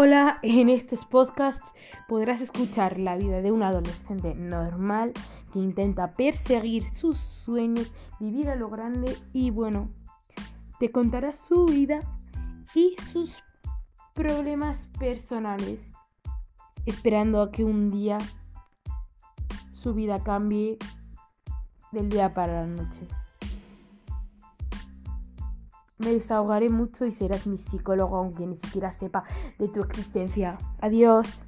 Hola, en estos podcasts podrás escuchar la vida de un adolescente normal que intenta perseguir sus sueños, vivir a lo grande y bueno, te contará su vida y sus problemas personales, esperando a que un día su vida cambie del día para la noche. Me desahogaré mucho y serás mi psicólogo aunque ni siquiera sepa de tu existencia. Adiós.